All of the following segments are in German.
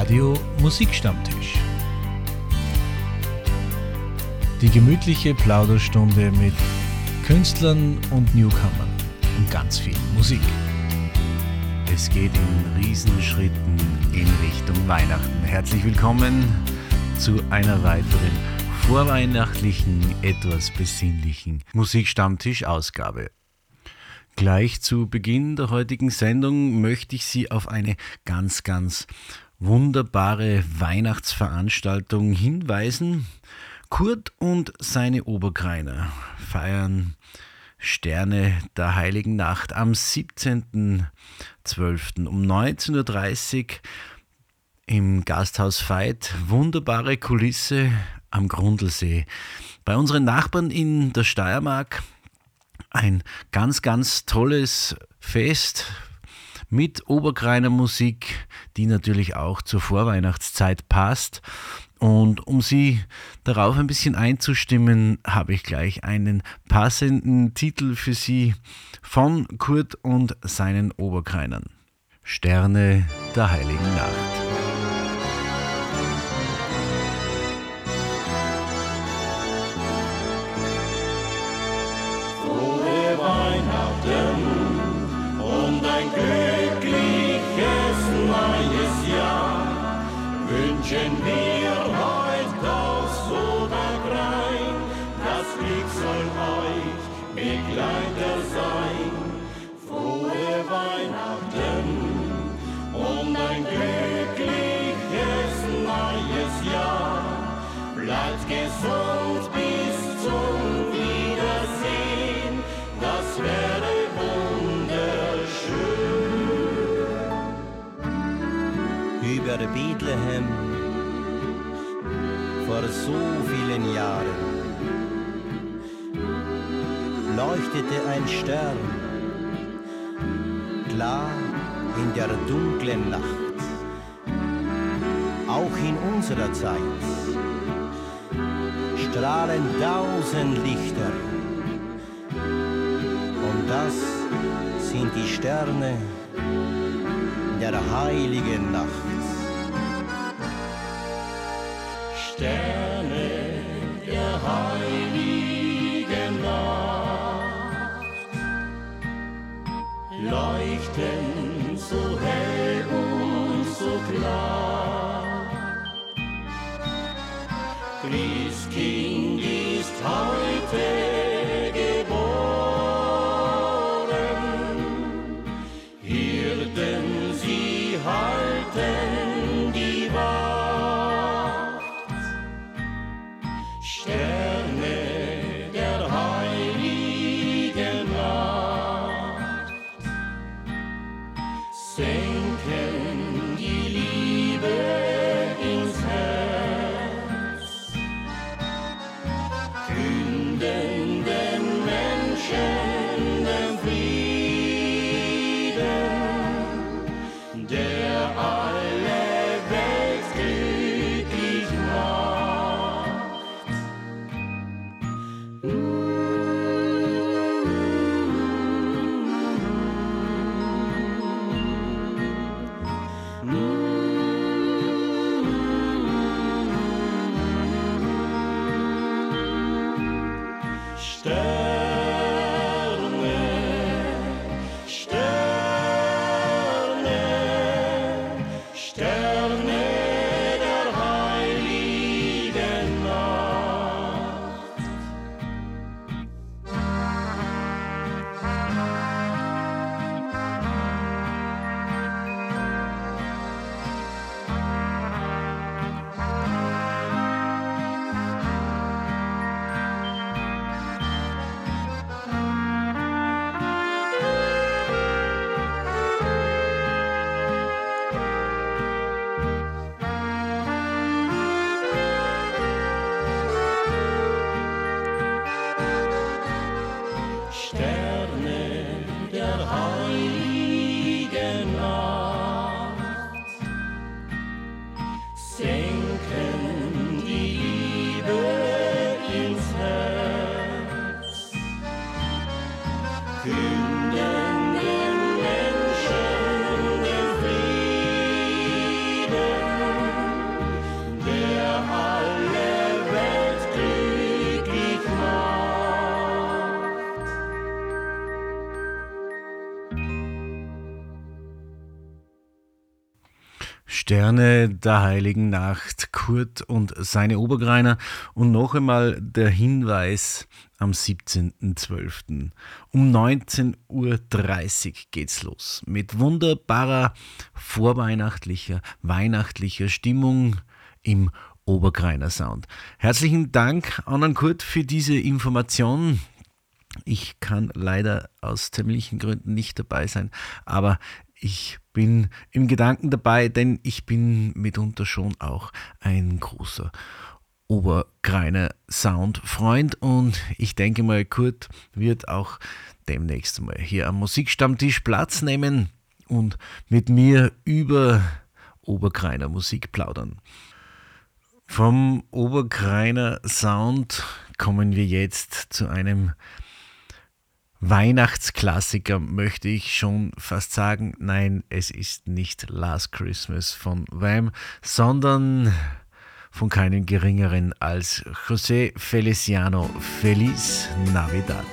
Radio Musikstammtisch. Die gemütliche Plauderstunde mit Künstlern und Newcomern und ganz viel Musik. Es geht in Riesenschritten in Richtung Weihnachten. Herzlich willkommen zu einer weiteren vorweihnachtlichen, etwas besinnlichen Musikstammtisch-Ausgabe. Gleich zu Beginn der heutigen Sendung möchte ich Sie auf eine ganz, ganz wunderbare Weihnachtsveranstaltung hinweisen. Kurt und seine Oberkreiner feiern Sterne der Heiligen Nacht am 17.12. um 19.30 Uhr im Gasthaus Veit. Wunderbare Kulisse am Grundlsee. Bei unseren Nachbarn in der Steiermark ein ganz, ganz tolles Fest mit Oberkreiner Musik, die natürlich auch zur Vorweihnachtszeit passt. Und um Sie darauf ein bisschen einzustimmen, habe ich gleich einen passenden Titel für Sie von Kurt und seinen Oberkreinern. Sterne der heiligen Nacht. Über Bethlehem vor so vielen Jahren leuchtete ein Stern klar in der dunklen Nacht. Auch in unserer Zeit strahlen tausend Lichter und das sind die Sterne der heiligen Nacht. Sterne Stay. Sterne der heiligen Nacht, Kurt und seine Obergreiner. Und noch einmal der Hinweis am 17.12. Um 19.30 Uhr geht's los. Mit wunderbarer vorweihnachtlicher, weihnachtlicher Stimmung im Obergreiner Sound. Herzlichen Dank, Annan Kurt, für diese Information. Ich kann leider aus terminlichen Gründen nicht dabei sein, aber ich bin im Gedanken dabei, denn ich bin mitunter schon auch ein großer Obergreiner Soundfreund und ich denke mal, Kurt wird auch demnächst mal hier am Musikstammtisch Platz nehmen und mit mir über Obergreiner Musik plaudern. Vom Obergreiner Sound kommen wir jetzt zu einem Weihnachtsklassiker möchte ich schon fast sagen. Nein, es ist nicht Last Christmas von Wham, sondern von keinem geringeren als José Feliciano Feliz Navidad.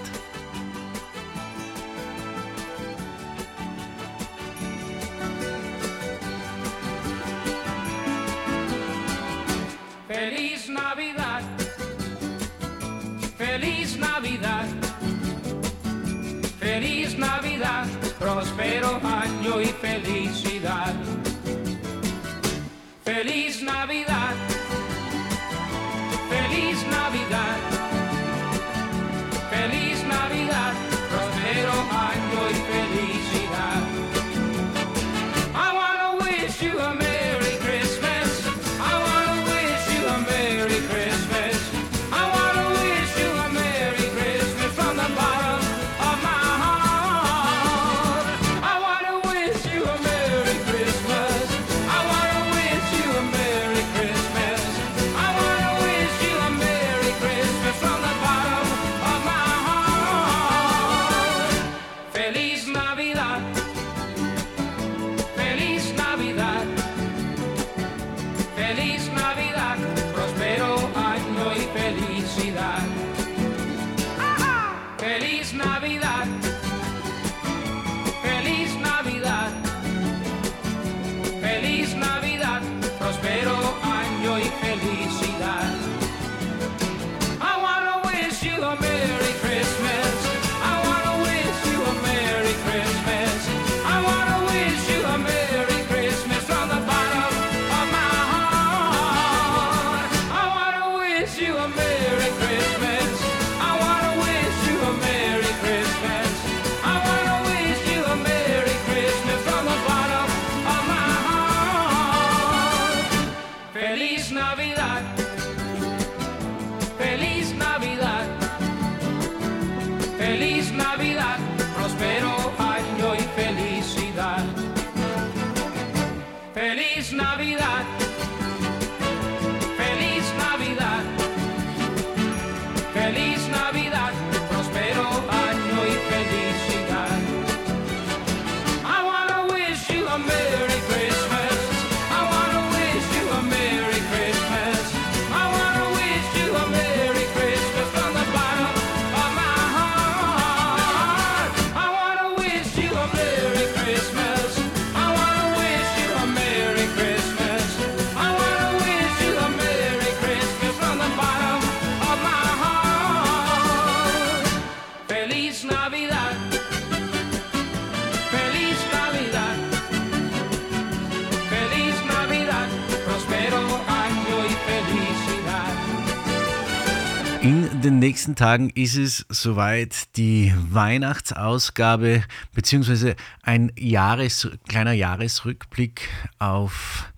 Nächsten Tagen ist es soweit die Weihnachtsausgabe beziehungsweise ein Jahres, kleiner Jahresrückblick auf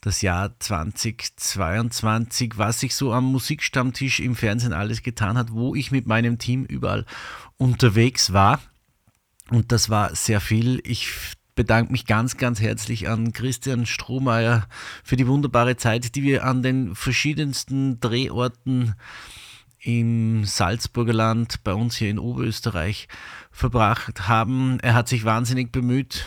das Jahr 2022, was sich so am Musikstammtisch im Fernsehen alles getan hat, wo ich mit meinem Team überall unterwegs war. Und das war sehr viel. Ich bedanke mich ganz, ganz herzlich an Christian Strohmeier für die wunderbare Zeit, die wir an den verschiedensten Drehorten im Salzburger Land, bei uns hier in Oberösterreich verbracht haben. Er hat sich wahnsinnig bemüht,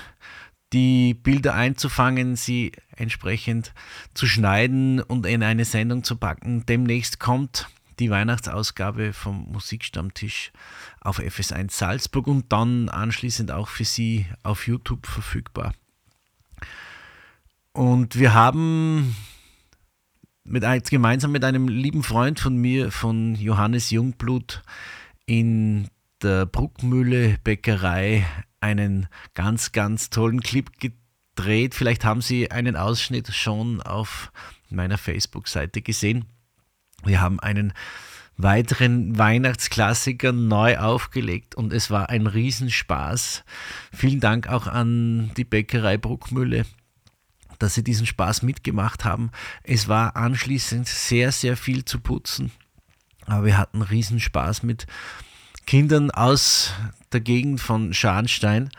die Bilder einzufangen, sie entsprechend zu schneiden und in eine Sendung zu packen. Demnächst kommt die Weihnachtsausgabe vom Musikstammtisch auf FS1 Salzburg und dann anschließend auch für Sie auf YouTube verfügbar. Und wir haben mit, gemeinsam mit einem lieben Freund von mir, von Johannes Jungblut, in der Bruckmühle Bäckerei einen ganz, ganz tollen Clip gedreht. Vielleicht haben Sie einen Ausschnitt schon auf meiner Facebook-Seite gesehen. Wir haben einen weiteren Weihnachtsklassiker neu aufgelegt und es war ein Riesenspaß. Vielen Dank auch an die Bäckerei Bruckmühle, dass sie diesen Spaß mitgemacht haben. Es war anschließend sehr, sehr viel zu putzen, aber wir hatten Riesenspaß mit Kindern aus der Gegend von Scharnstein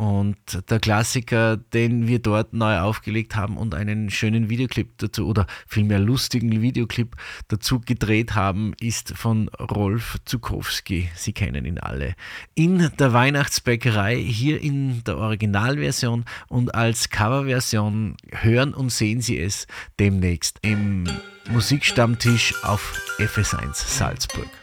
und der Klassiker, den wir dort neu aufgelegt haben und einen schönen Videoclip dazu oder vielmehr lustigen Videoclip dazu gedreht haben, ist von Rolf Zukowski. Sie kennen ihn alle. In der Weihnachtsbäckerei, hier in der Originalversion und als Coverversion hören und sehen Sie es demnächst im Musikstammtisch auf FS1 Salzburg.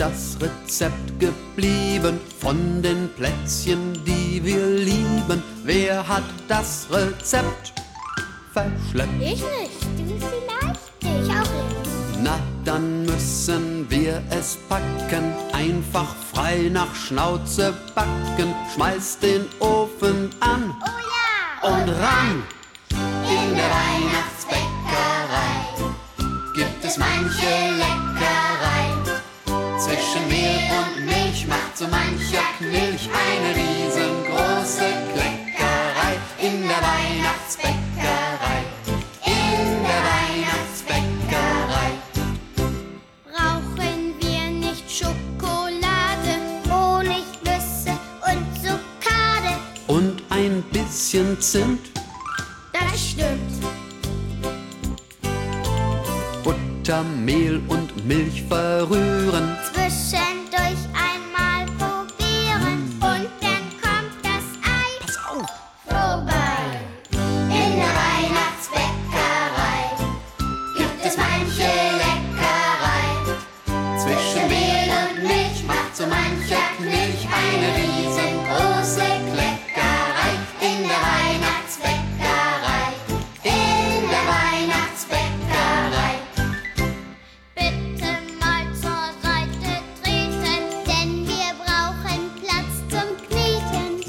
Das Rezept geblieben von den Plätzchen, die wir lieben? Wer hat das Rezept verschleppt? Ich nicht, Schnauze backen. Schmeiß den Ofen an Oh ja! und ran.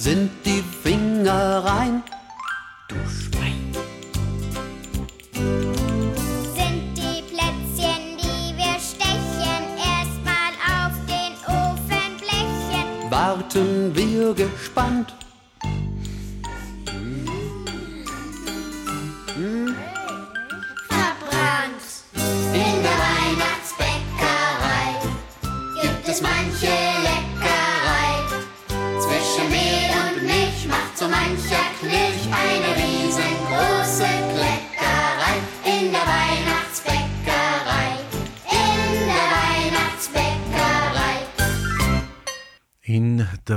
Sind die Finger rein? Du Schwein! Sind die Plätzchen, die wir stechen, erstmal auf den Ofenblechen? Warten wir gespannt.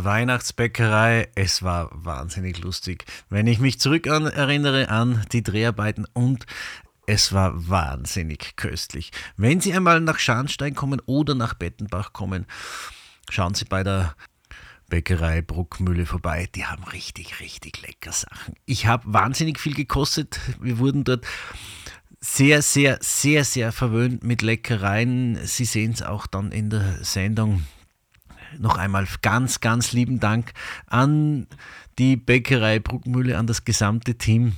Weihnachtsbäckerei. Es war wahnsinnig lustig. Wenn ich mich zurück an, erinnere an die Dreharbeiten und es war wahnsinnig köstlich. Wenn Sie einmal nach Scharnstein kommen oder nach Bettenbach kommen, schauen Sie bei der Bäckerei Bruckmühle vorbei. Die haben richtig, richtig lecker Sachen. Ich habe wahnsinnig viel gekostet. Wir wurden dort sehr, sehr, sehr, sehr verwöhnt mit Leckereien. Sie sehen es auch dann in der Sendung noch einmal ganz, ganz lieben Dank an die Bäckerei Bruckmühle, an das gesamte Team.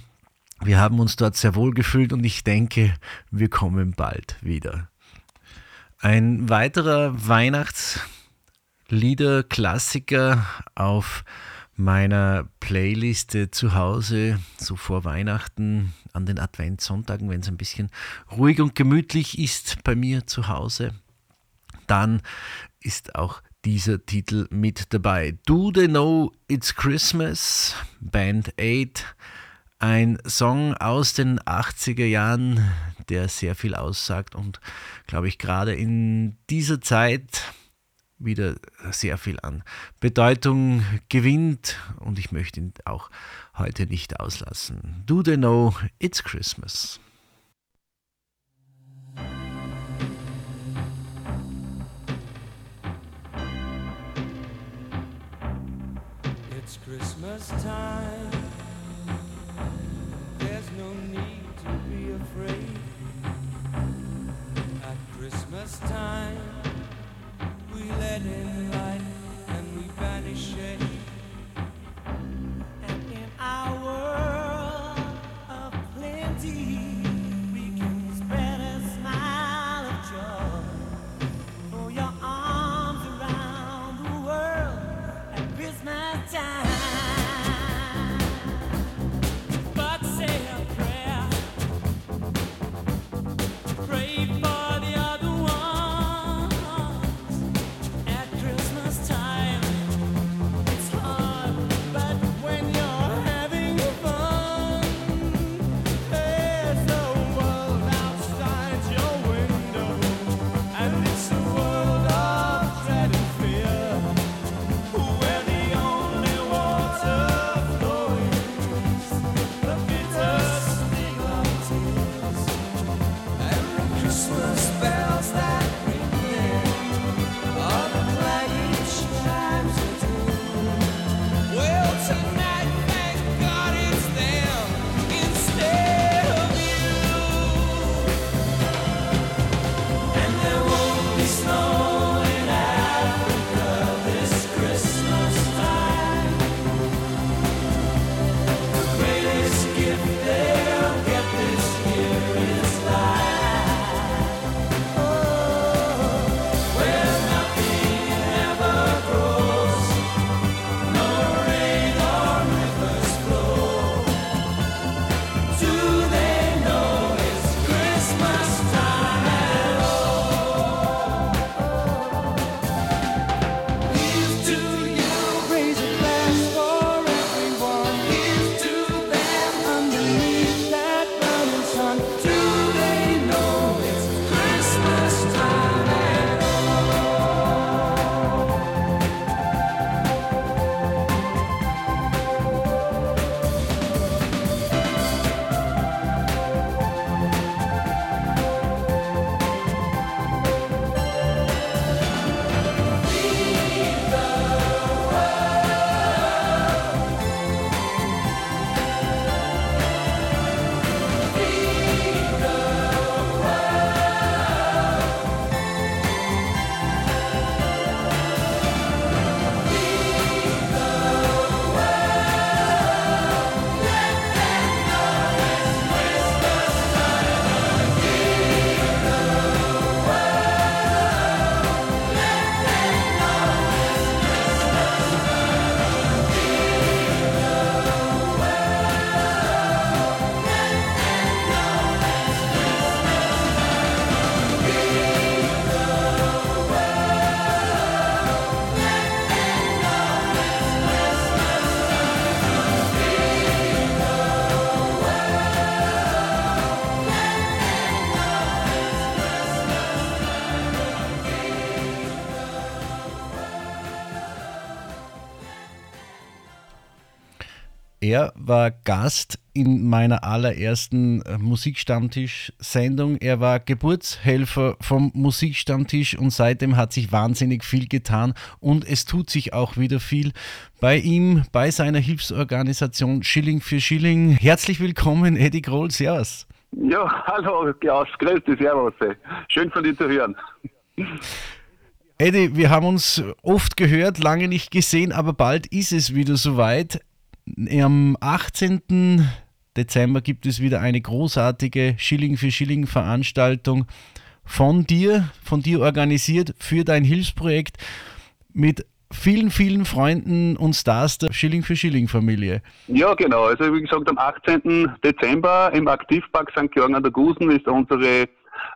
Wir haben uns dort sehr wohl gefühlt und ich denke, wir kommen bald wieder. Ein weiterer Weihnachtslieder-Klassiker auf meiner Playliste zu Hause, so vor Weihnachten, an den Adventssonntagen, wenn es ein bisschen ruhig und gemütlich ist bei mir zu Hause, dann ist auch dieser Titel mit dabei. Do They Know It's Christmas? Band 8 Ein Song aus den 80er Jahren, der sehr viel aussagt und, glaube ich, gerade in dieser Zeit wieder sehr viel an Bedeutung gewinnt und ich möchte ihn auch heute nicht auslassen. Do they know it's Christmas? Christmas time. Er war Gast in meiner allerersten äh, Musikstammtisch-Sendung. Er war Geburtshelfer vom Musikstammtisch und seitdem hat sich wahnsinnig viel getan und es tut sich auch wieder viel bei ihm, bei seiner Hilfsorganisation Schilling für Schilling. Herzlich willkommen, Eddie Grohl, Servus. Ja, hallo, Klaus, grüß dich, servus. Schön von dir zu hören. Eddie, wir haben uns oft gehört, lange nicht gesehen, aber bald ist es wieder soweit. Am 18. Dezember gibt es wieder eine großartige Schilling für Schilling Veranstaltung von dir, von dir organisiert für dein Hilfsprojekt mit vielen, vielen Freunden und Stars der Schilling für Schilling Familie. Ja, genau. Also wie gesagt, am 18. Dezember im Aktivpark St. Georgen an der Gusen ist unsere äh,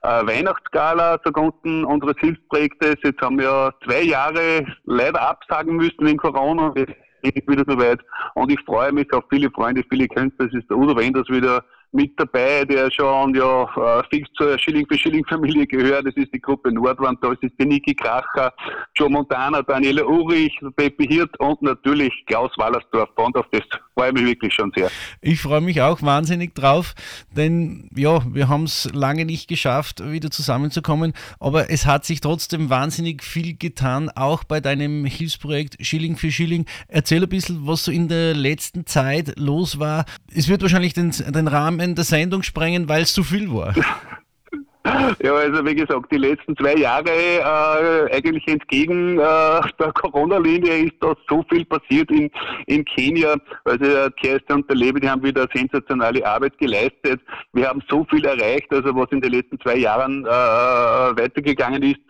Weihnachtsgala zugunsten unseres Hilfsprojektes. Jetzt haben wir zwei Jahre leider absagen müssen wegen Corona. Wir ist wieder soweit. Und ich freue mich auf viele Freunde, viele Künstler. Es ist der Udo Wenders wieder mit dabei, der schon ja äh, fix zur Schilling für Schilling Familie gehört. Das ist die Gruppe Nordwand, da ist die Niki Kracher, Joe Montana, Daniela Urich, Peppi Hirt und natürlich Klaus Wallersdorf. Und auf das freue ich mich wirklich schon sehr. Ich freue mich auch wahnsinnig drauf, denn ja, wir haben es lange nicht geschafft, wieder zusammenzukommen, aber es hat sich trotzdem wahnsinnig viel getan, auch bei deinem Hilfsprojekt Schilling für Schilling. Erzähl ein bisschen, was so in der letzten Zeit los war. Es wird wahrscheinlich den, den Rahmen der Sendung sprengen, weil es zu viel war. Ja, also wie gesagt, die letzten zwei Jahre äh, eigentlich entgegen äh, der Corona-Linie ist da so viel passiert in, in Kenia. Also der Kerstin und der Lebe, die haben wieder sensationelle Arbeit geleistet. Wir haben so viel erreicht, also was in den letzten zwei Jahren äh, weitergegangen ist,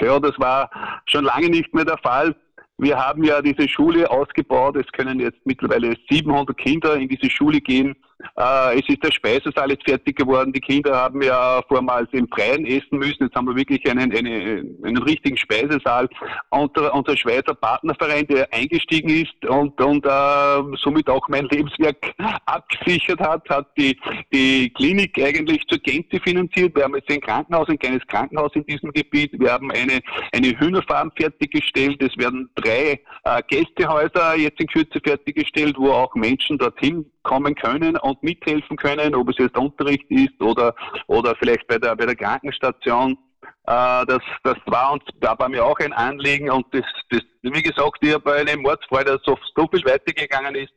ja, das war schon lange nicht mehr der Fall. Wir haben ja diese Schule ausgebaut. Es können jetzt mittlerweile 700 Kinder in diese Schule gehen. Äh, es ist der Speisesaal jetzt fertig geworden. Die Kinder haben ja vormals im Freien essen müssen. Jetzt haben wir wirklich einen, eine, einen richtigen Speisesaal. Und unser Schweizer Partnerverein, der eingestiegen ist und, und äh, somit auch mein Lebenswerk abgesichert hat, hat die, die Klinik eigentlich zur Gänze finanziert. Wir haben jetzt ein Krankenhaus, ein kleines Krankenhaus in diesem Gebiet. Wir haben eine, eine Hühnerfarm fertiggestellt. Es werden drei äh, Gästehäuser jetzt in Kürze fertiggestellt, wo auch Menschen dorthin kommen können und mithelfen können, ob es jetzt Unterricht ist oder, oder vielleicht bei der, bei der Krankenstation. Äh, das, das war uns, da war mir auch ein Anliegen und das, das wie gesagt, ich habe eine Mordsfreude, dass so, so viel weitergegangen ist.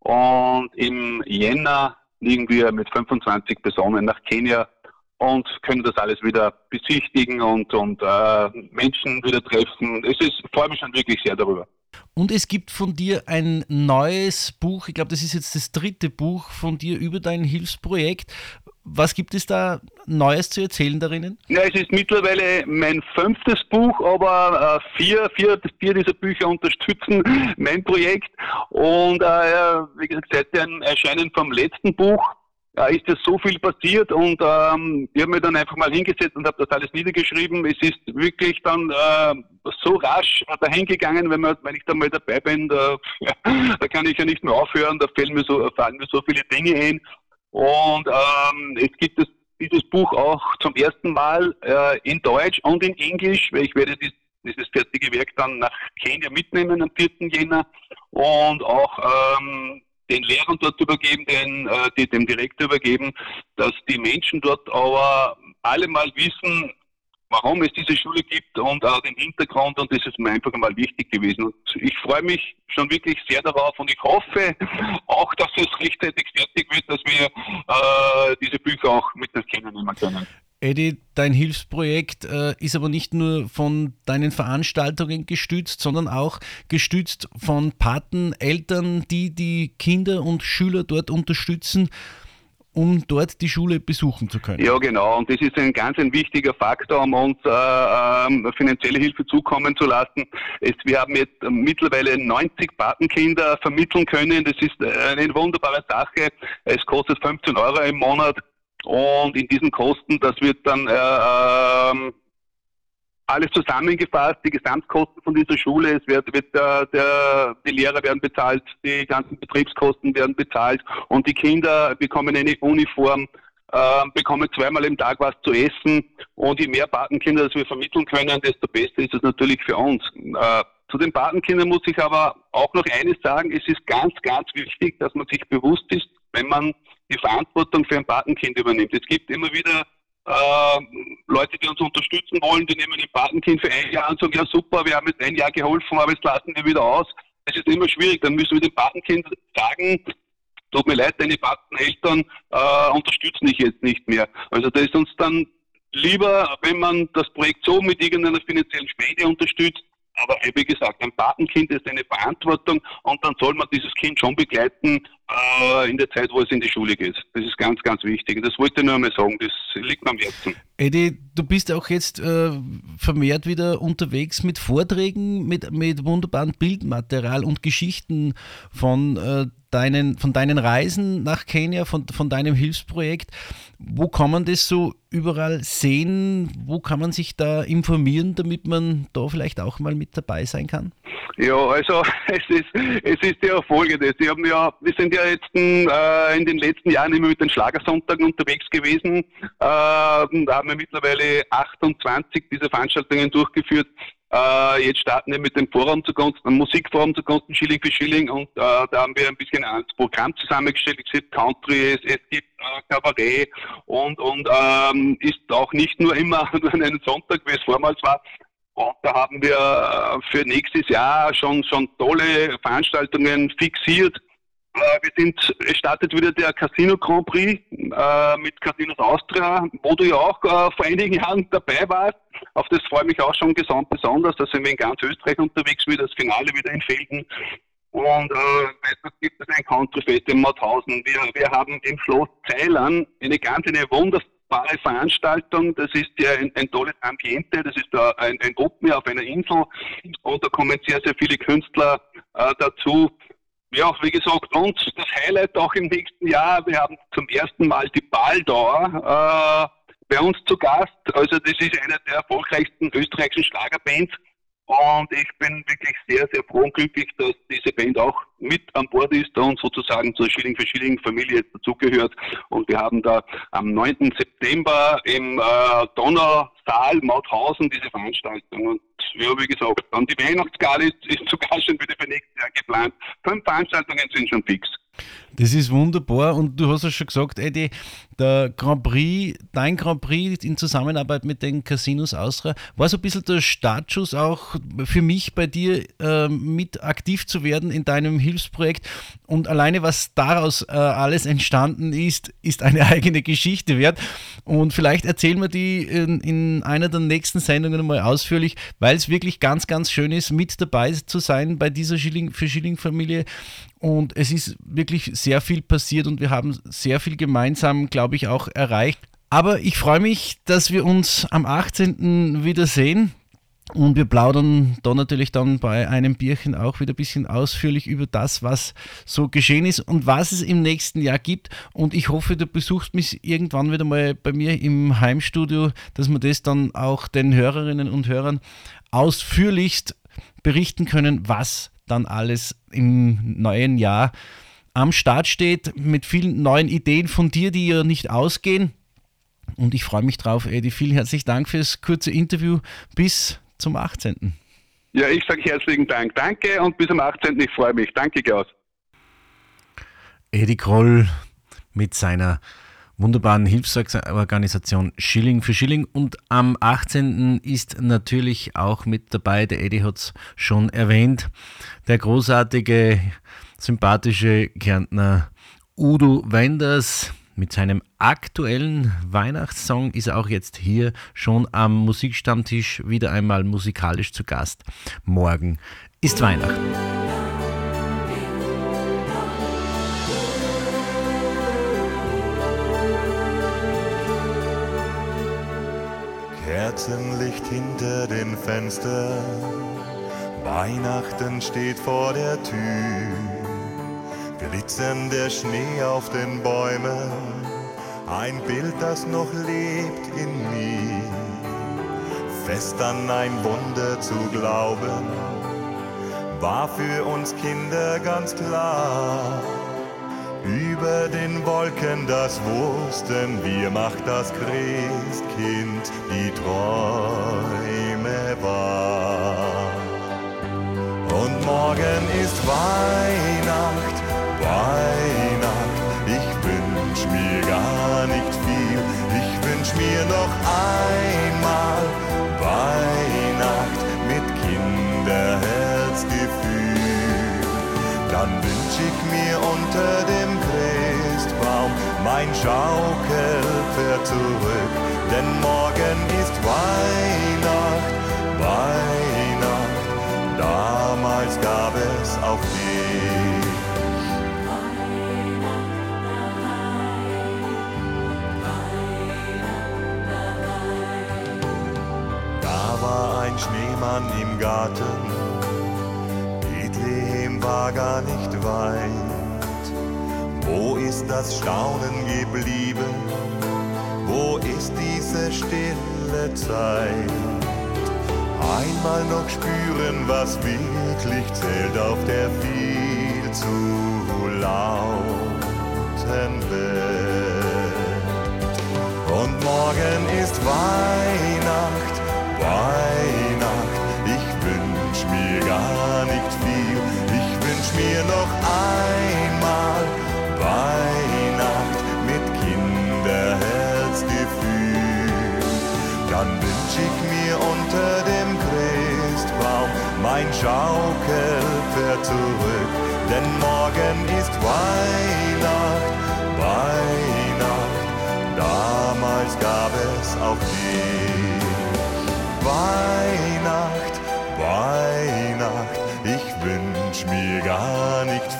Und im Jänner liegen wir mit 25 Personen nach Kenia und können das alles wieder besichtigen und, und äh, Menschen wieder treffen. Es ist, freue mich schon wirklich sehr darüber. Und es gibt von dir ein neues Buch, ich glaube, das ist jetzt das dritte Buch von dir über dein Hilfsprojekt. Was gibt es da Neues zu erzählen darin? Ja, es ist mittlerweile mein fünftes Buch, aber äh, vier, vier, vier dieser Bücher unterstützen mein Projekt. Und äh, wie gesagt, seit dem Erscheinen vom letzten Buch äh, ist ja so viel passiert und ähm, ich habe mir dann einfach mal hingesetzt und habe das alles niedergeschrieben. Es ist wirklich dann äh, so rasch dahin gegangen, wenn, man, wenn ich da mal dabei bin, da, da kann ich ja nicht mehr aufhören, da fallen mir so, fallen mir so viele Dinge ein. Und ähm, es gibt das, dieses Buch auch zum ersten Mal äh, in Deutsch und in Englisch, weil ich werde dies, dieses fertige Werk dann nach Kenia mitnehmen am 4. Jänner und auch ähm, den Lehrern dort übergeben, den, äh, dem Direktor übergeben, dass die Menschen dort aber alle mal wissen, warum es diese Schule gibt und auch den Hintergrund und das ist mir einfach mal wichtig gewesen. Und ich freue mich schon wirklich sehr darauf und ich hoffe auch, dass es rechtzeitig fertig wird, dass wir äh, diese Bücher auch mit nach Kenia können. Eddie, dein Hilfsprojekt äh, ist aber nicht nur von deinen Veranstaltungen gestützt, sondern auch gestützt von Pateneltern, die die Kinder und Schüler dort unterstützen um dort die Schule besuchen zu können. Ja, genau. Und das ist ein ganz ein wichtiger Faktor, um uns äh, äh, finanzielle Hilfe zukommen zu lassen. Es, wir haben jetzt mittlerweile 90 Patenkinder vermitteln können. Das ist eine wunderbare Sache. Es kostet 15 Euro im Monat. Und in diesen Kosten, das wird dann äh, äh, alles zusammengefasst, die Gesamtkosten von dieser Schule, es wird, wird der, der, die Lehrer werden bezahlt, die ganzen Betriebskosten werden bezahlt und die Kinder bekommen eine Uniform, äh, bekommen zweimal im Tag was zu essen und je mehr Patenkinder das wir vermitteln können, desto besser ist es natürlich für uns. Äh, zu den Patenkindern muss ich aber auch noch eines sagen, es ist ganz, ganz wichtig, dass man sich bewusst ist, wenn man die Verantwortung für ein Patenkind übernimmt. Es gibt immer wieder äh, Leute, die uns unterstützen wollen, die nehmen ein Patenkind für ein Jahr und sagen, ja super, wir haben jetzt ein Jahr geholfen, aber jetzt lassen wir wieder aus. Es ist immer schwierig, dann müssen wir dem Patenkind sagen, tut mir leid, deine Pateneltern äh, unterstützen dich jetzt nicht mehr. Also da ist uns dann lieber, wenn man das Projekt so mit irgendeiner finanziellen Spende unterstützt, aber wie gesagt, ein Patenkind ist eine Verantwortung und dann soll man dieses Kind schon begleiten, äh, in der Zeit, wo es in die Schule geht. Das ist ganz, ganz wichtig. Das wollte ich nur einmal sagen, das liegt mir am Herzen. Eddie, du bist auch jetzt äh, vermehrt wieder unterwegs mit Vorträgen, mit, mit wunderbarem Bildmaterial und Geschichten von, äh, deinen, von deinen Reisen nach Kenia, von, von deinem Hilfsprojekt. Wo kann man das so überall sehen? Wo kann man sich da informieren, damit man da vielleicht auch mal mit dabei sein kann? Ja, also es ist, es ist ja folgendes. Wir, haben ja, wir sind ja jetzt äh, in den letzten Jahren immer mit den Schlagersonntagen unterwegs gewesen. Äh, haben wir mittlerweile 28 dieser Veranstaltungen durchgeführt. Äh, jetzt starten wir mit dem Forum zugunsten, Musikforum zugunsten Schilling für Schilling und äh, da haben wir ein bisschen ein Programm zusammengestellt. Es gibt Country, es, es gibt äh, Kabarett und, und ähm, ist auch nicht nur immer an einem Sonntag, wie es vormals war, und da haben wir äh, für nächstes Jahr schon, schon tolle Veranstaltungen fixiert. Äh, Wir sind, es startet wieder der Casino Grand Prix äh, mit Casinos Austria, wo du ja auch äh, vor einigen Jahren dabei warst. Auf das freue ich mich auch schon besonders. Da sind wir in ganz Österreich unterwegs, wieder das Finale wieder in Felden. Und äh, weiter gibt es ein Countryfest in Mauthausen. Wir, wir haben im Schloss Zeilern eine ganz eine wunderbare Veranstaltung. Das ist ja ein, ein tolles Ambiente. Das ist ein, ein Open auf einer Insel. Und da kommen sehr, sehr viele Künstler äh, dazu. Ja, wie gesagt, und das Highlight auch im nächsten Jahr, wir haben zum ersten Mal die Baldauer äh, bei uns zu Gast. Also das ist eine der erfolgreichsten österreichischen Schlagerbands. Und ich bin wirklich sehr, sehr froh und glücklich, dass diese Band auch mit an Bord ist und sozusagen zur Schilling für Schilling Familie dazugehört. Und wir haben da am 9. September im äh, Donausaal Mauthausen diese Veranstaltung. Und ja, wie gesagt, dann die Weihnachtsgala ist, ist sogar schon wieder für nächstes Jahr geplant. Fünf Veranstaltungen sind schon fix. Das ist wunderbar und du hast ja schon gesagt, Eddie, der Grand Prix, dein Grand Prix in Zusammenarbeit mit den Casinos Austria, war so ein bisschen der Startschuss auch für mich bei dir äh, mit aktiv zu werden in deinem Hilfsprojekt. Und alleine was daraus äh, alles entstanden ist, ist eine eigene Geschichte wert. Und vielleicht erzählen wir die in, in einer der nächsten Sendungen mal ausführlich, weil es wirklich ganz, ganz schön ist, mit dabei zu sein bei dieser Schilling für Schilling Familie und es ist wirklich sehr viel passiert und wir haben sehr viel gemeinsam, glaube ich, auch erreicht. Aber ich freue mich, dass wir uns am 18. wiedersehen. Und wir plaudern da natürlich dann bei einem Bierchen auch wieder ein bisschen ausführlich über das, was so geschehen ist und was es im nächsten Jahr gibt. Und ich hoffe, du besuchst mich irgendwann wieder mal bei mir im Heimstudio, dass wir das dann auch den Hörerinnen und Hörern ausführlichst berichten können, was dann alles im neuen Jahr am Start steht, mit vielen neuen Ideen von dir, die ja nicht ausgehen. Und ich freue mich drauf, Eddie. Vielen herzlichen Dank fürs kurze Interview. Bis zum 18. Ja, ich sage herzlichen Dank. Danke und bis am 18. Ich freue mich. Danke, Klaus. Eddie Kroll mit seiner wunderbaren Hilfsorganisation Schilling für Schilling. Und am 18. ist natürlich auch mit dabei, der Eddie hat es schon erwähnt, der großartige, sympathische Kärntner Udo Wenders. Mit seinem aktuellen Weihnachtssong ist er auch jetzt hier schon am Musikstammtisch wieder einmal musikalisch zu Gast. Morgen ist Weihnachten. Kerzenlicht hinter den Fenstern, Weihnachten steht vor der Tür, glitzernder Schnee auf den Bäumen, ein Bild, das noch lebt in mir, fest an ein Wunder zu glauben, war für uns Kinder ganz klar. Über den Wolken, das wussten wir, macht das Christkind die Träume wahr. Und morgen ist Weihnacht, Weihnacht. Ich wünsch mir gar nicht viel, ich wünsch mir noch einmal Weihnacht mit Kinderherzgefühl. Dann wünsch ich mir unter Christbaum nein, schaukelte zurück, denn morgen ist Weihnacht, Weihnacht, damals gab es auch dich. Da war ein Schneemann im Garten, Bethlehem war gar nicht weit. Wo ist das Staunen geblieben? Wo ist diese stille Zeit? Einmal noch spüren, was wirklich zählt auf der viel zu lauten Welt. Und morgen ist Weihnacht, Weihnacht. Ich wünsch mir gar nicht viel. Ich wünsch mir noch Weihnacht mit Kinderherzgefühl. Dann wünsch ich mir unter dem Christbaum mein Schaukelpferd zurück. Denn morgen ist Weihnacht, Weihnacht. Damals gab es auch dich. Weihnacht, Weihnacht, ich wünsch mir gar nicht viel, ich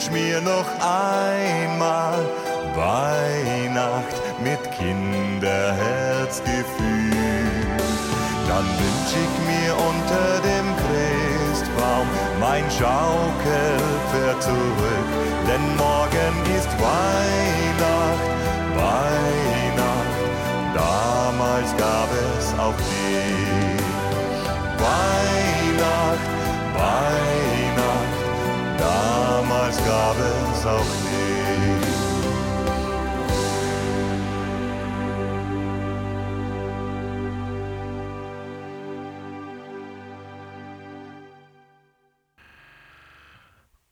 wünsch mir noch einmal Weihnacht mit Kinderherzgefühl. Dann wünsch ich mir unter dem Christbaum mein Schaukelpferd zurück, denn morgen ist Weihnacht, Weihnacht. Damals gab es auch dich. Weihnacht, Weihnacht, damals gab es auch dich.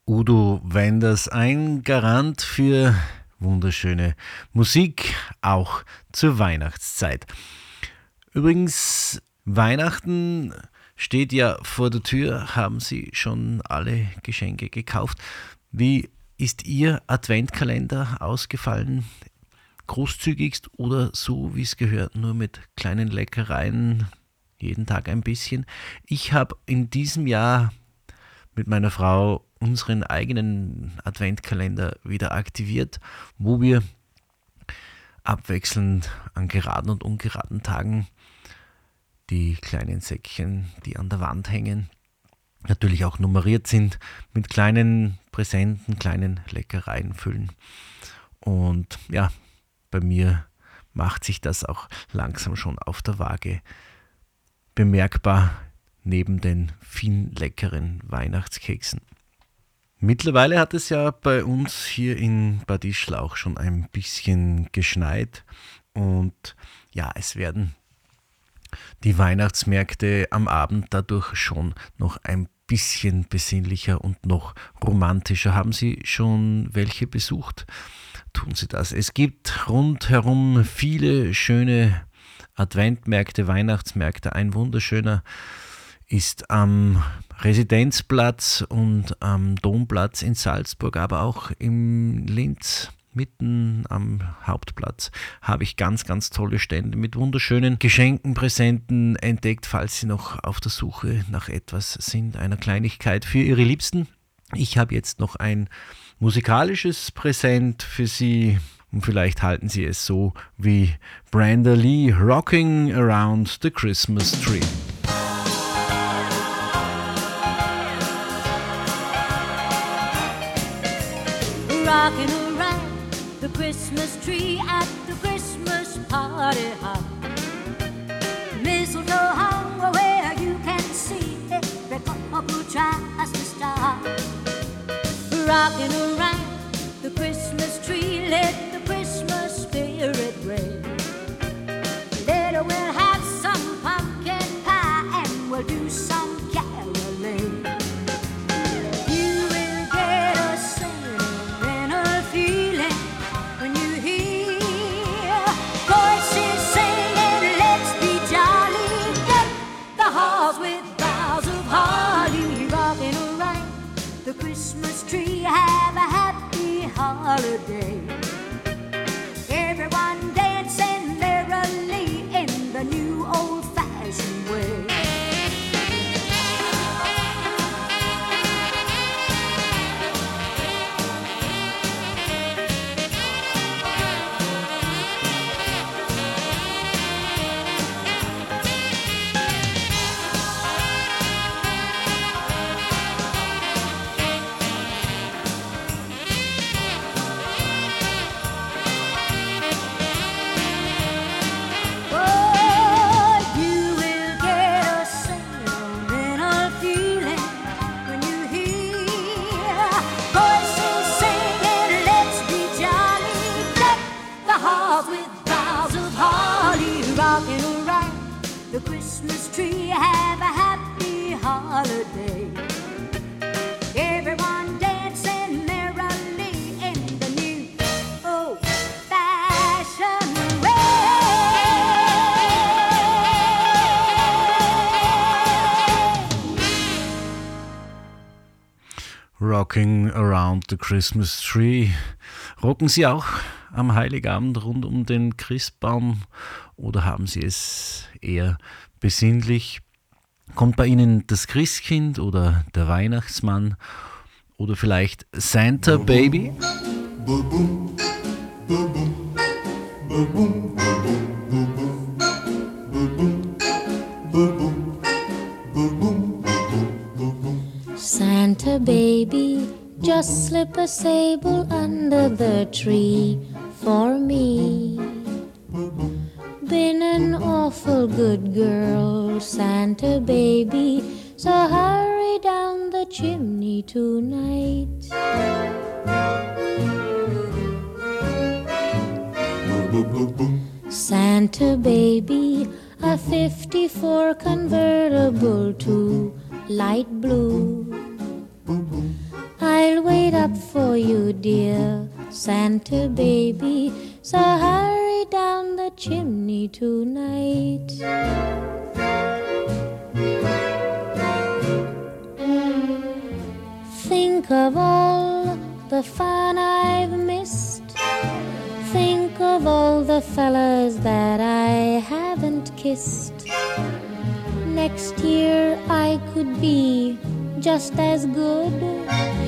Udo Wenders, ein Garant für wunderschöne Musik, auch zur Weihnachtszeit. Übrigens, Weihnachten steht ja vor der Tür. Haben Sie schon alle Geschenke gekauft? Wie ist Ihr Adventkalender ausgefallen? Großzügigst oder so, wie es gehört, nur mit kleinen Leckereien, jeden Tag ein bisschen? Ich habe in diesem Jahr mit meiner Frau unseren eigenen Adventkalender wieder aktiviert, wo wir abwechselnd an geraden und ungeraden Tagen die kleinen Säckchen, die an der Wand hängen, natürlich auch nummeriert sind, mit kleinen Präsenten, kleinen Leckereien füllen. Und ja, bei mir macht sich das auch langsam schon auf der Waage bemerkbar neben den vielen leckeren Weihnachtskeksen. Mittlerweile hat es ja bei uns hier in Bad Ischl auch schon ein bisschen geschneit und ja, es werden die Weihnachtsmärkte am Abend dadurch schon noch ein bisschen besinnlicher und noch romantischer. Haben Sie schon welche besucht? Tun Sie das. Es gibt rundherum viele schöne Adventmärkte, Weihnachtsmärkte. Ein wunderschöner ist am Residenzplatz und am Domplatz in Salzburg, aber auch im Linz mitten am Hauptplatz habe ich ganz, ganz tolle Stände mit wunderschönen Geschenken, Präsenten entdeckt, falls Sie noch auf der Suche nach etwas sind, einer Kleinigkeit für Ihre Liebsten. Ich habe jetzt noch ein musikalisches Präsent für Sie und vielleicht halten Sie es so wie Brenda Lee Rocking Around the Christmas Tree. rocking Christmas tree at the Christmas party hop. Mistletoe hung where you can see every couple tries to stop. Rocking around the Christmas tree, let Rocking Around the Christmas Tree. Rocken Sie auch am Heiligabend rund um den Christbaum oder haben Sie es eher besinnlich? Kommt bei Ihnen das Christkind oder der Weihnachtsmann oder vielleicht Santa Baby? Santa baby, just slip a sable under the tree for me. Been an awful good girl, Santa baby, so hurry down the chimney tonight. Santa baby, a 54 convertible to light blue. Up for you, dear Santa baby. So hurry down the chimney tonight. Think of all the fun I've missed. Think of all the fellas that I haven't kissed. Next year I could be just as good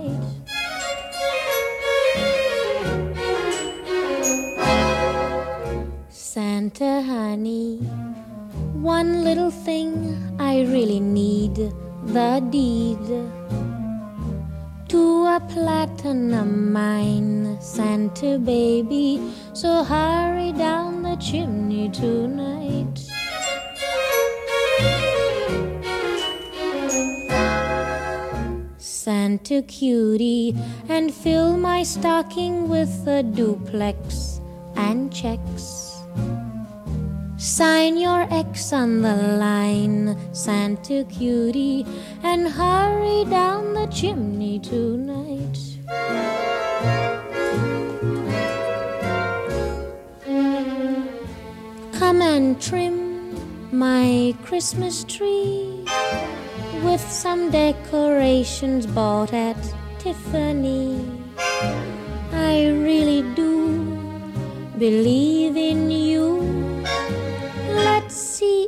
Santa honey, one little thing I really need the deed to a platinum mine, Santa baby. So hurry down the chimney tonight. Santa cutie, and fill my stocking with a duplex and checks. Sign your X on the line, Santa cutie, and hurry down the chimney tonight. Come and trim my Christmas tree with some decorations bought at Tiffany. I really do believe in you.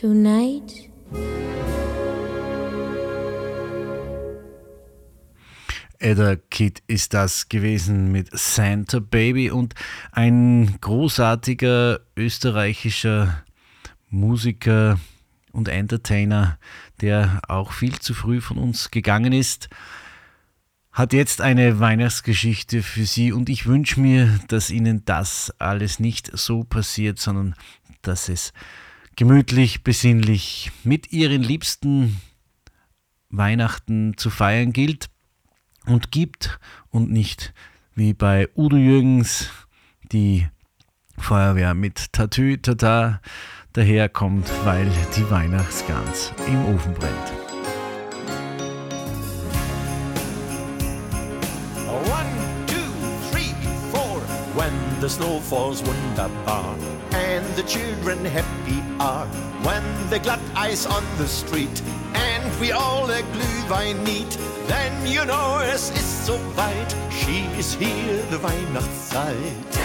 Tonight. Edda Kid ist das gewesen mit Santa Baby und ein großartiger österreichischer Musiker und Entertainer, der auch viel zu früh von uns gegangen ist, hat jetzt eine Weihnachtsgeschichte für Sie und ich wünsche mir, dass Ihnen das alles nicht so passiert, sondern dass es gemütlich, besinnlich mit Ihren Liebsten Weihnachten zu feiern gilt und gibt und nicht wie bei Udo Jürgens die Feuerwehr mit Tatü Tata daherkommt, weil die Weihnachtsgans im Ofen brennt. When the snow falls wunderbar. And the children happy are, when the glatt ice on the street and we all a Glühwein need, then you know es ist soweit. She is here, the Weihnachtszeit.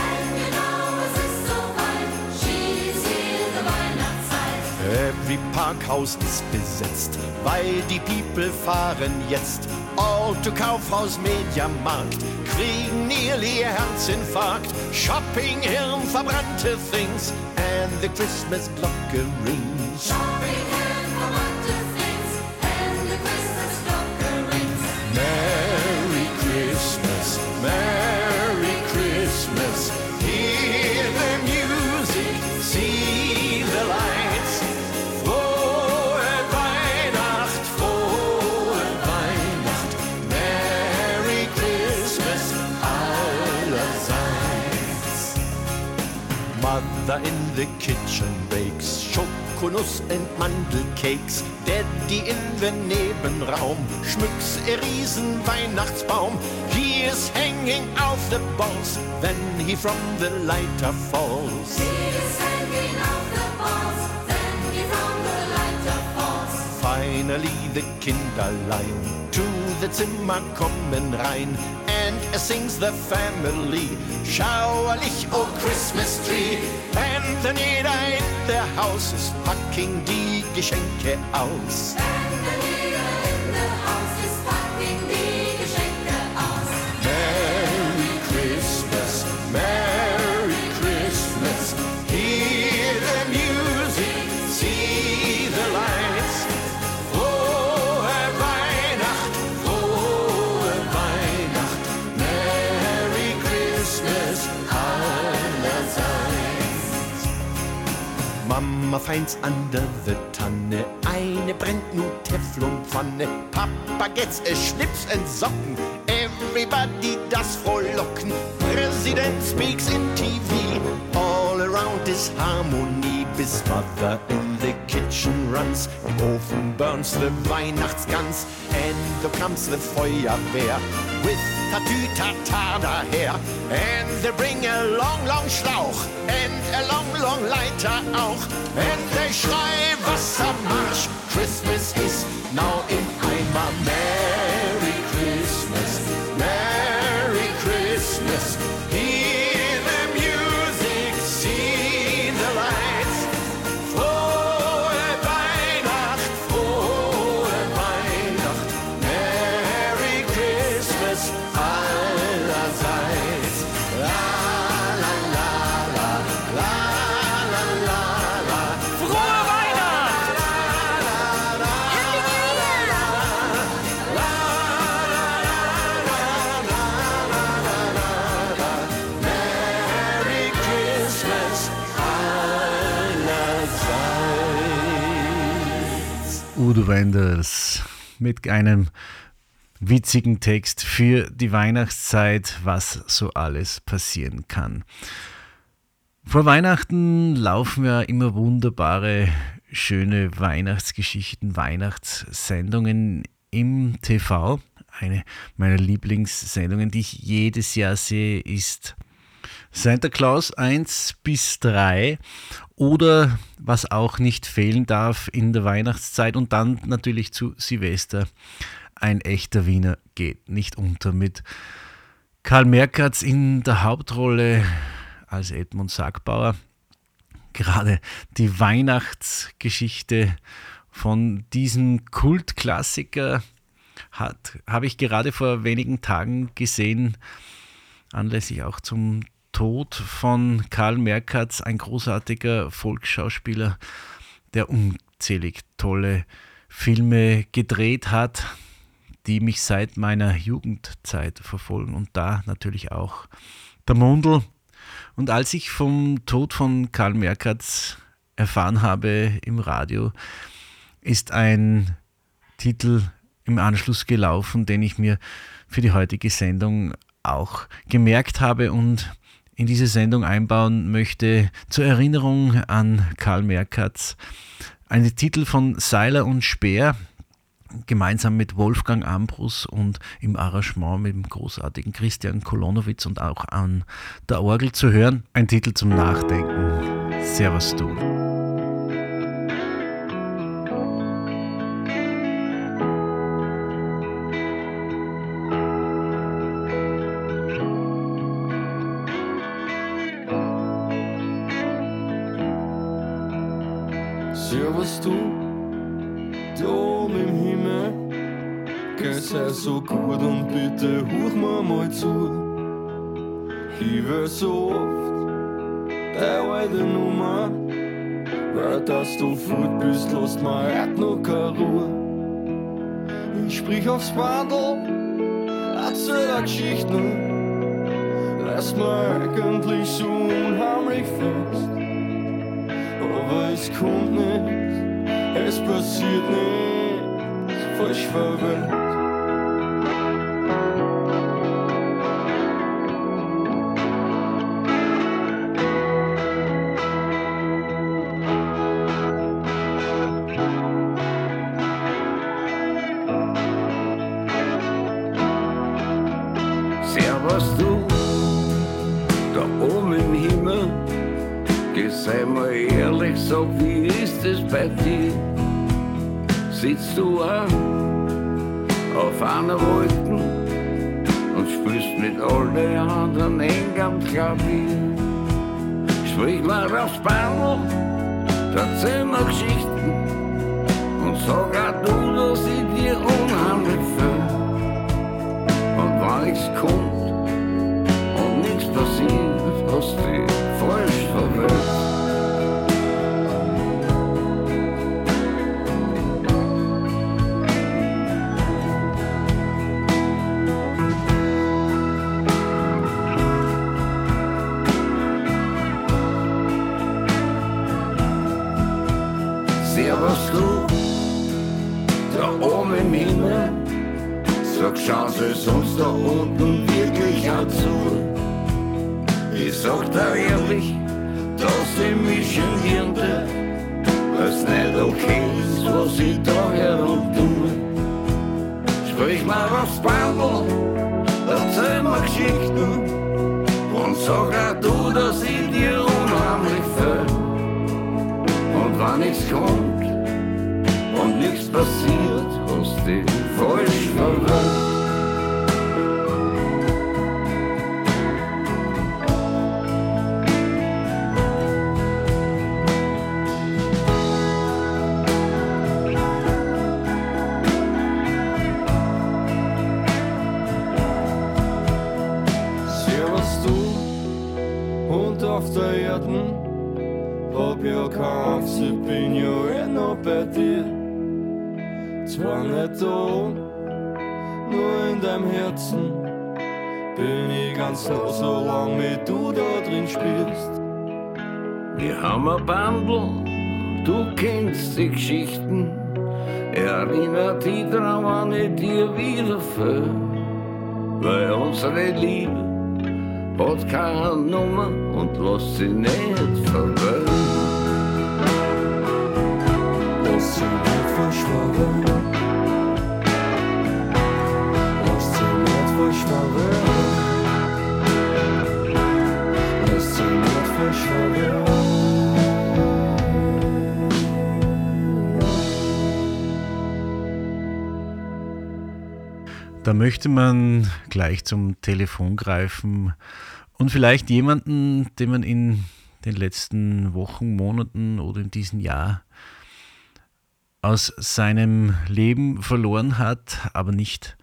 Every Parkhaus ist besetzt, weil die People fahren jetzt. All to Kaufhaus Mediamarkt, kriegen nearly Herzinfarkt. Shopping, Hirn, verbrannte Things, and the Christmas clock rings. Mother in the kitchen bakes Schokonuss and Mandelcakes. Daddy in the Nebenraum schmücks a riesen Weihnachtsbaum. He is hanging off the balls when he from the lighter falls. Finally the Kinderlein. To the Zimmer kommen rein. And sings the family. Schauerlich oh Christmas tree. And then jeder in der Haus? Ist packing die Geschenke aus. Mama finds under the Tanne eine brennt nu Teflonpfanne. Papa gets a Schlips and Socken. Everybody does frohlocken. President speaks in TV. All around is harmony. Bis Mother in the kitchen runs. Im Ofen burns the Weihnachtsgans. And the comes the Feuerwehr. With Tatütata daher. And they bring a long, long Schlauch. And a long, long Leiter auch. And they schrei Wassermarsch. Christmas is now in Eimer. Merry Wenders mit einem witzigen Text für die Weihnachtszeit, was so alles passieren kann. Vor Weihnachten laufen ja immer wunderbare, schöne Weihnachtsgeschichten, Weihnachtssendungen im TV. Eine meiner Lieblingssendungen, die ich jedes Jahr sehe, ist Santa Claus 1 bis 3 oder was auch nicht fehlen darf in der Weihnachtszeit und dann natürlich zu Silvester. Ein echter Wiener geht nicht unter mit Karl Merkatz in der Hauptrolle als Edmund Sackbauer. Gerade die Weihnachtsgeschichte von diesem Kultklassiker hat, habe ich gerade vor wenigen Tagen gesehen, anlässlich auch zum Tod von Karl Merkatz, ein großartiger Volksschauspieler, der unzählig tolle Filme gedreht hat, die mich seit meiner Jugendzeit verfolgen und da natürlich auch der Mundel. Und als ich vom Tod von Karl Merkatz erfahren habe im Radio, ist ein Titel im Anschluss gelaufen, den ich mir für die heutige Sendung auch gemerkt habe und in diese Sendung einbauen möchte, zur Erinnerung an Karl Merkatz. Ein Titel von Seiler und Speer, gemeinsam mit Wolfgang Ambrus und im Arrangement mit dem großartigen Christian Kolonowitz und auch an der Orgel zu hören. Ein Titel zum Nachdenken. Servus du. Servus du, da oben im Himmel. Geh, sei so gut und bitte huch mir mal zu. Ich will so oft deine alte Nummer, weil dass du fort bist, lässt mir heute noch keine Ruhe. Ich sprich aufs Wandel, erzähl eine Geschichten. Lass mir eigentlich so unheimlich fest. Aber es kommt nichts, es passiert nichts, falsch verwendet. Nichts kommt und nichts passiert, hast du falsch verwirrt. Bandel, du kennst die Geschichten. Erinnert dich dran, wenn ich dir wieder. Weil unsere Liebe hat keine Nummer und lässt sie nicht verwöhnen. Lass sie nicht verschwunden. Möchte man gleich zum Telefon greifen und vielleicht jemanden, den man in den letzten Wochen, Monaten oder in diesem Jahr aus seinem Leben verloren hat, aber nicht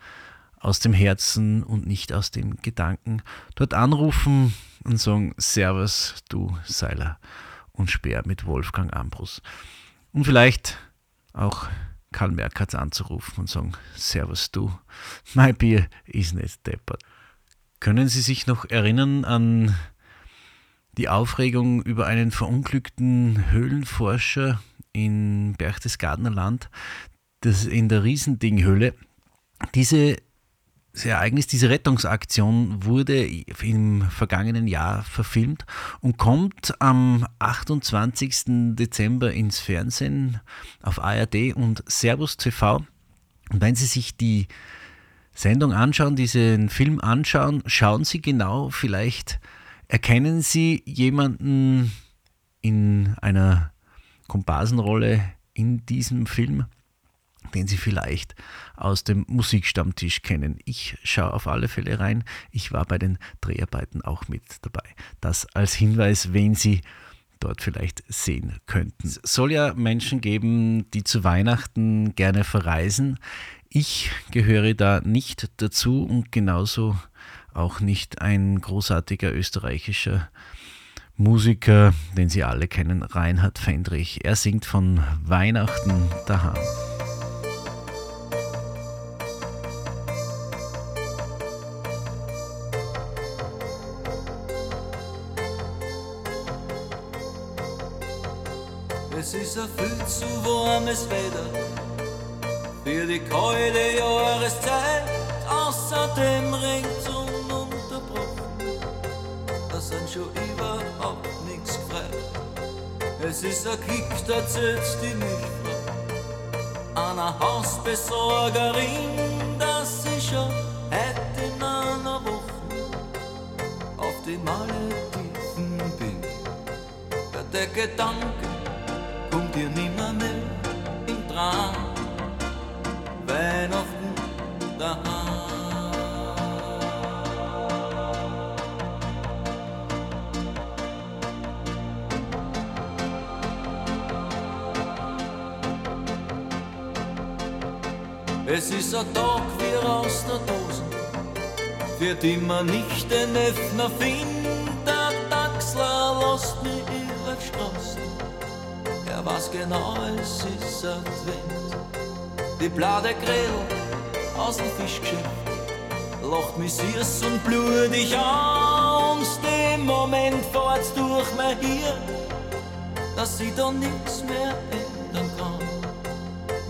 aus dem Herzen und nicht aus den Gedanken, dort anrufen und sagen, Servus, du Seiler und Speer mit Wolfgang Ambrus. Und vielleicht auch Karl Merkatz anzurufen und sagen, Servus du, mein Bier ist nicht deppert. Können Sie sich noch erinnern an die Aufregung über einen verunglückten Höhlenforscher in Berchtesgadener Land, das in der Riesendinghöhle? Diese das Ereignis, diese Rettungsaktion wurde im vergangenen Jahr verfilmt und kommt am 28. Dezember ins Fernsehen auf ARD und Servus TV. Und wenn Sie sich die Sendung anschauen, diesen Film anschauen, schauen Sie genau, vielleicht erkennen Sie jemanden in einer Komparsenrolle in diesem Film den Sie vielleicht aus dem Musikstammtisch kennen. Ich schaue auf alle Fälle rein. Ich war bei den Dreharbeiten auch mit dabei. Das als Hinweis, wen Sie dort vielleicht sehen könnten. Es soll ja Menschen geben, die zu Weihnachten gerne verreisen. Ich gehöre da nicht dazu und genauso auch nicht ein großartiger österreichischer Musiker, den Sie alle kennen, Reinhard Fendrich. Er singt von Weihnachten daheim. Es ist ein viel zu warmes Wetter für die kalte Jahreszeit. Außerdem regnet ununterbrochen, da sind schon überhaupt nichts gefreut. Es ist ein Kick, da zählt die Milchfrau einer Hausbesorgerin, dass ich schon heute in einer Woche auf die Malediven bin. Der Gedanke dir nimmer mehr in Traum. Weihnachten. Es ist ein Tag wie aus der Dose, die man nicht den Öffner findet. Der Taxler lässt über die Straße, weiß genau, es ist Advent. Die blade Grill aus dem Fischgeschäft lacht mich süß und blutig an. Und dem Moment fährt's durch mein Hirn, dass ich da nichts mehr ändern kann.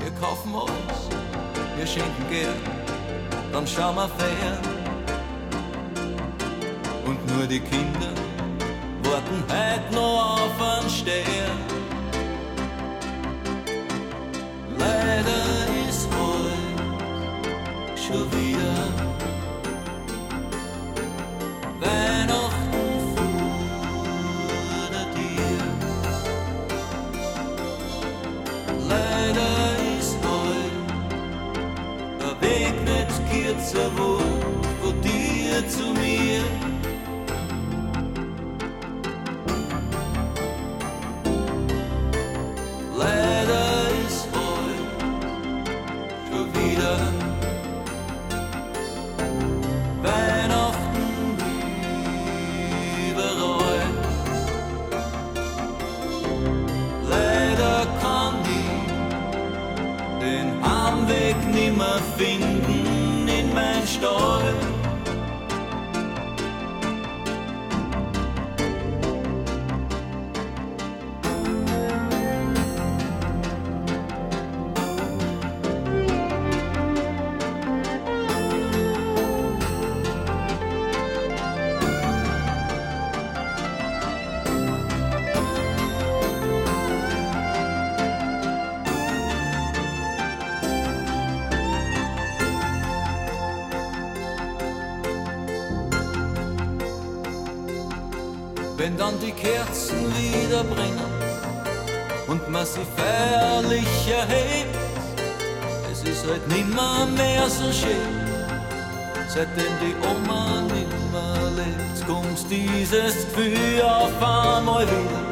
Wir kaufen alles, wir schenken Geld, dann schauen wir fern. Und nur die Kinder warten heute noch auf einen Stern. Wenn dann die Kerzen wieder brennen und man sie feierlich erhebt, es ist halt nimmer mehr so schön. Seitdem die Oma nimmer lebt, kommt dieses Gefühl auf einmal wieder.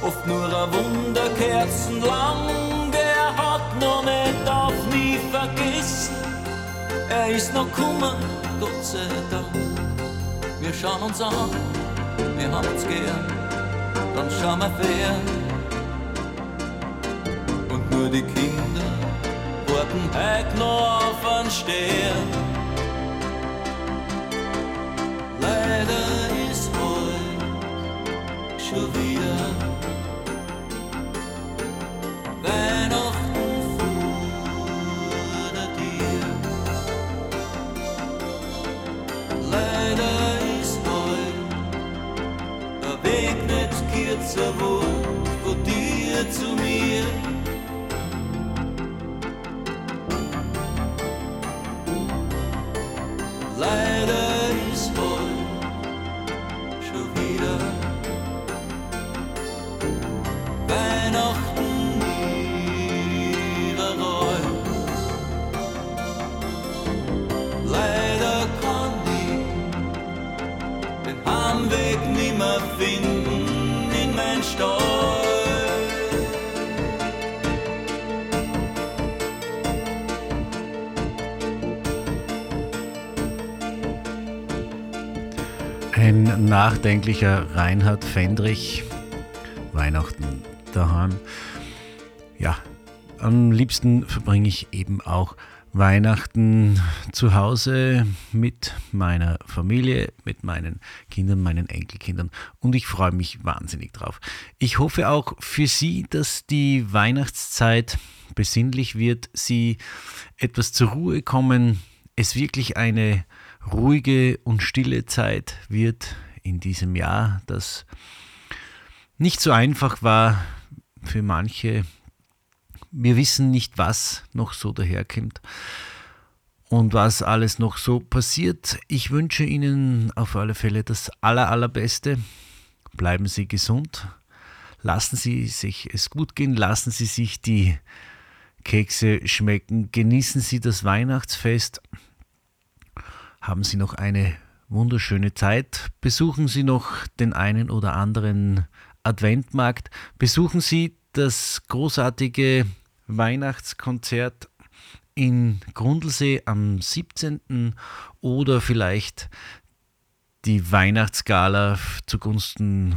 Oft nur ein Wunderkerzen lang, der hat noch nicht auf nie vergessen. Er ist noch kummer, Gott sei Dank. Wir schauen uns an, wir haben uns gern, dann schauen wir fern. Und nur die Kinder warten heute noch auf einen Stern. Leider ist heute schon wieder dir zu nachdenklicher Reinhard Fendrich. Weihnachten daheim. Ja, am liebsten verbringe ich eben auch Weihnachten zu Hause mit meiner Familie, mit meinen Kindern, meinen Enkelkindern und ich freue mich wahnsinnig drauf. Ich hoffe auch für Sie, dass die Weihnachtszeit besinnlich wird, Sie etwas zur Ruhe kommen, es wirklich eine ruhige und stille Zeit wird in diesem Jahr, das nicht so einfach war für manche wir wissen nicht, was noch so daherkommt und was alles noch so passiert. Ich wünsche Ihnen auf alle Fälle das Aller, Allerbeste. Bleiben Sie gesund. Lassen Sie sich es gut gehen. Lassen Sie sich die Kekse schmecken. Genießen Sie das Weihnachtsfest. Haben Sie noch eine wunderschöne Zeit. Besuchen Sie noch den einen oder anderen Adventmarkt. Besuchen Sie das großartige Weihnachtskonzert in Grundlsee am 17. oder vielleicht die Weihnachtsgala zugunsten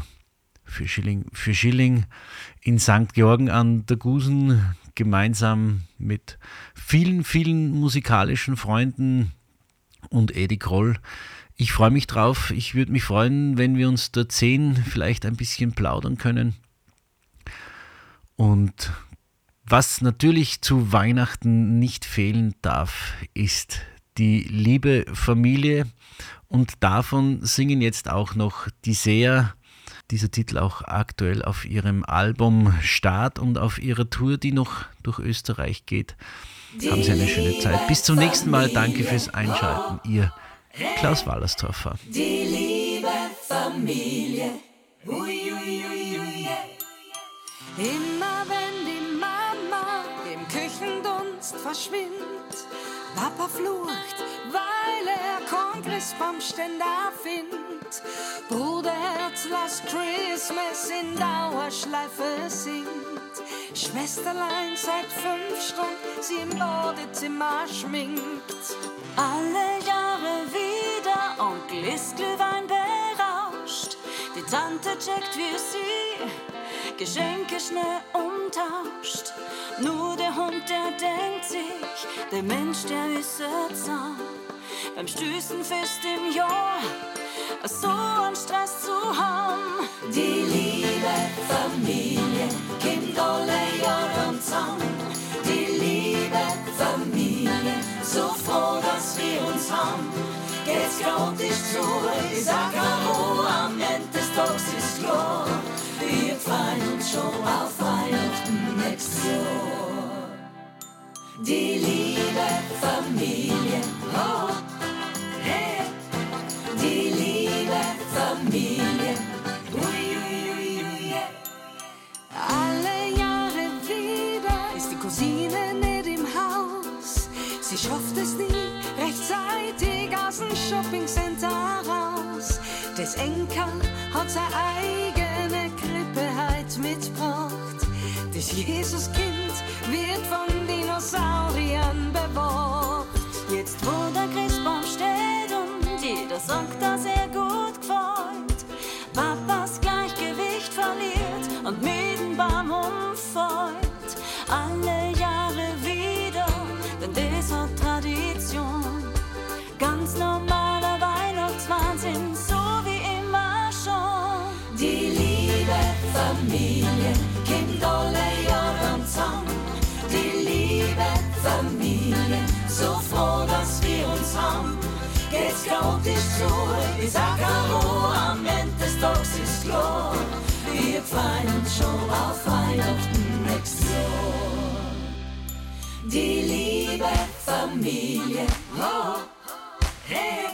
für Schilling, für Schilling in St. Georgen an der Gusen gemeinsam mit vielen, vielen musikalischen Freunden und Eddie Kroll. Ich freue mich drauf. Ich würde mich freuen, wenn wir uns dort sehen, vielleicht ein bisschen plaudern können. Und was natürlich zu Weihnachten nicht fehlen darf, ist die liebe Familie. Und davon singen jetzt auch noch die Seher. Dieser Titel auch aktuell auf ihrem Album Start und auf ihrer Tour, die noch durch Österreich geht. Haben Sie eine schöne Zeit. Bis zum nächsten Mal. Danke fürs Einschalten. Ihr Klaus Wallerstorfer. Die liebe Familie. Ui, ui, ui, ui. Immer wenn die Mama im Küchendunst verschwindet, Papa flucht, weil er Kongressbaumständer findet. Bruderherz Last Christmas in Dauerschleife singt. Schwesterlein seit fünf Stunden sie im Badezimmer schminkt. Alle Jahre Onkel ist Glühwein berauscht. Die Tante checkt für sie Geschenke schnell umtauscht. Nur der Hund, der denkt sich, der Mensch, der ist zahm. Beim Stößen fest im Jahr, so einen Stress zu haben. Die liebe Familie kommt alle Jahre zusammen. Geht's chaotisch zu, ich sag Hallo, am Ende des Tages ist klar. Wir freuen uns schon auf Weihnachten nächstes Jahr. Die liebe Familie, oh, hey, die liebe Familie, ui, ui, ui, ui, yeah. Alle Jahre wieder ist die Cousine nicht im Haus. Sie schafft es nie dem Shoppingcenter raus. Das Enkel hat seine eigene Krippe heut mitgebracht. Das Jesuskind wird von Dinosauriern bewacht. So froh, dass wir uns haben. Geht's chaotisch zu, ich sag Hallo, am Ende des Tages ist klar. Wir freuen uns schon auf Weihnachten nächstes Jahr. Die liebe Familie, oh, hey,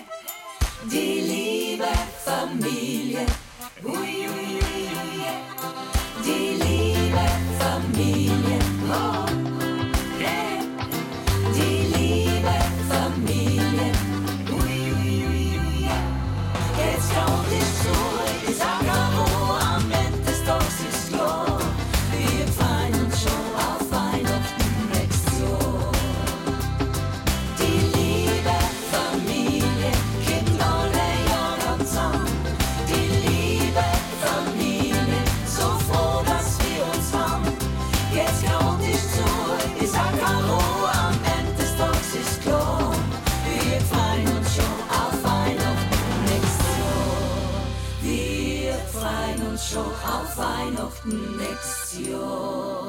die liebe Familie, schon auf Weihnachten nächstes Jahr.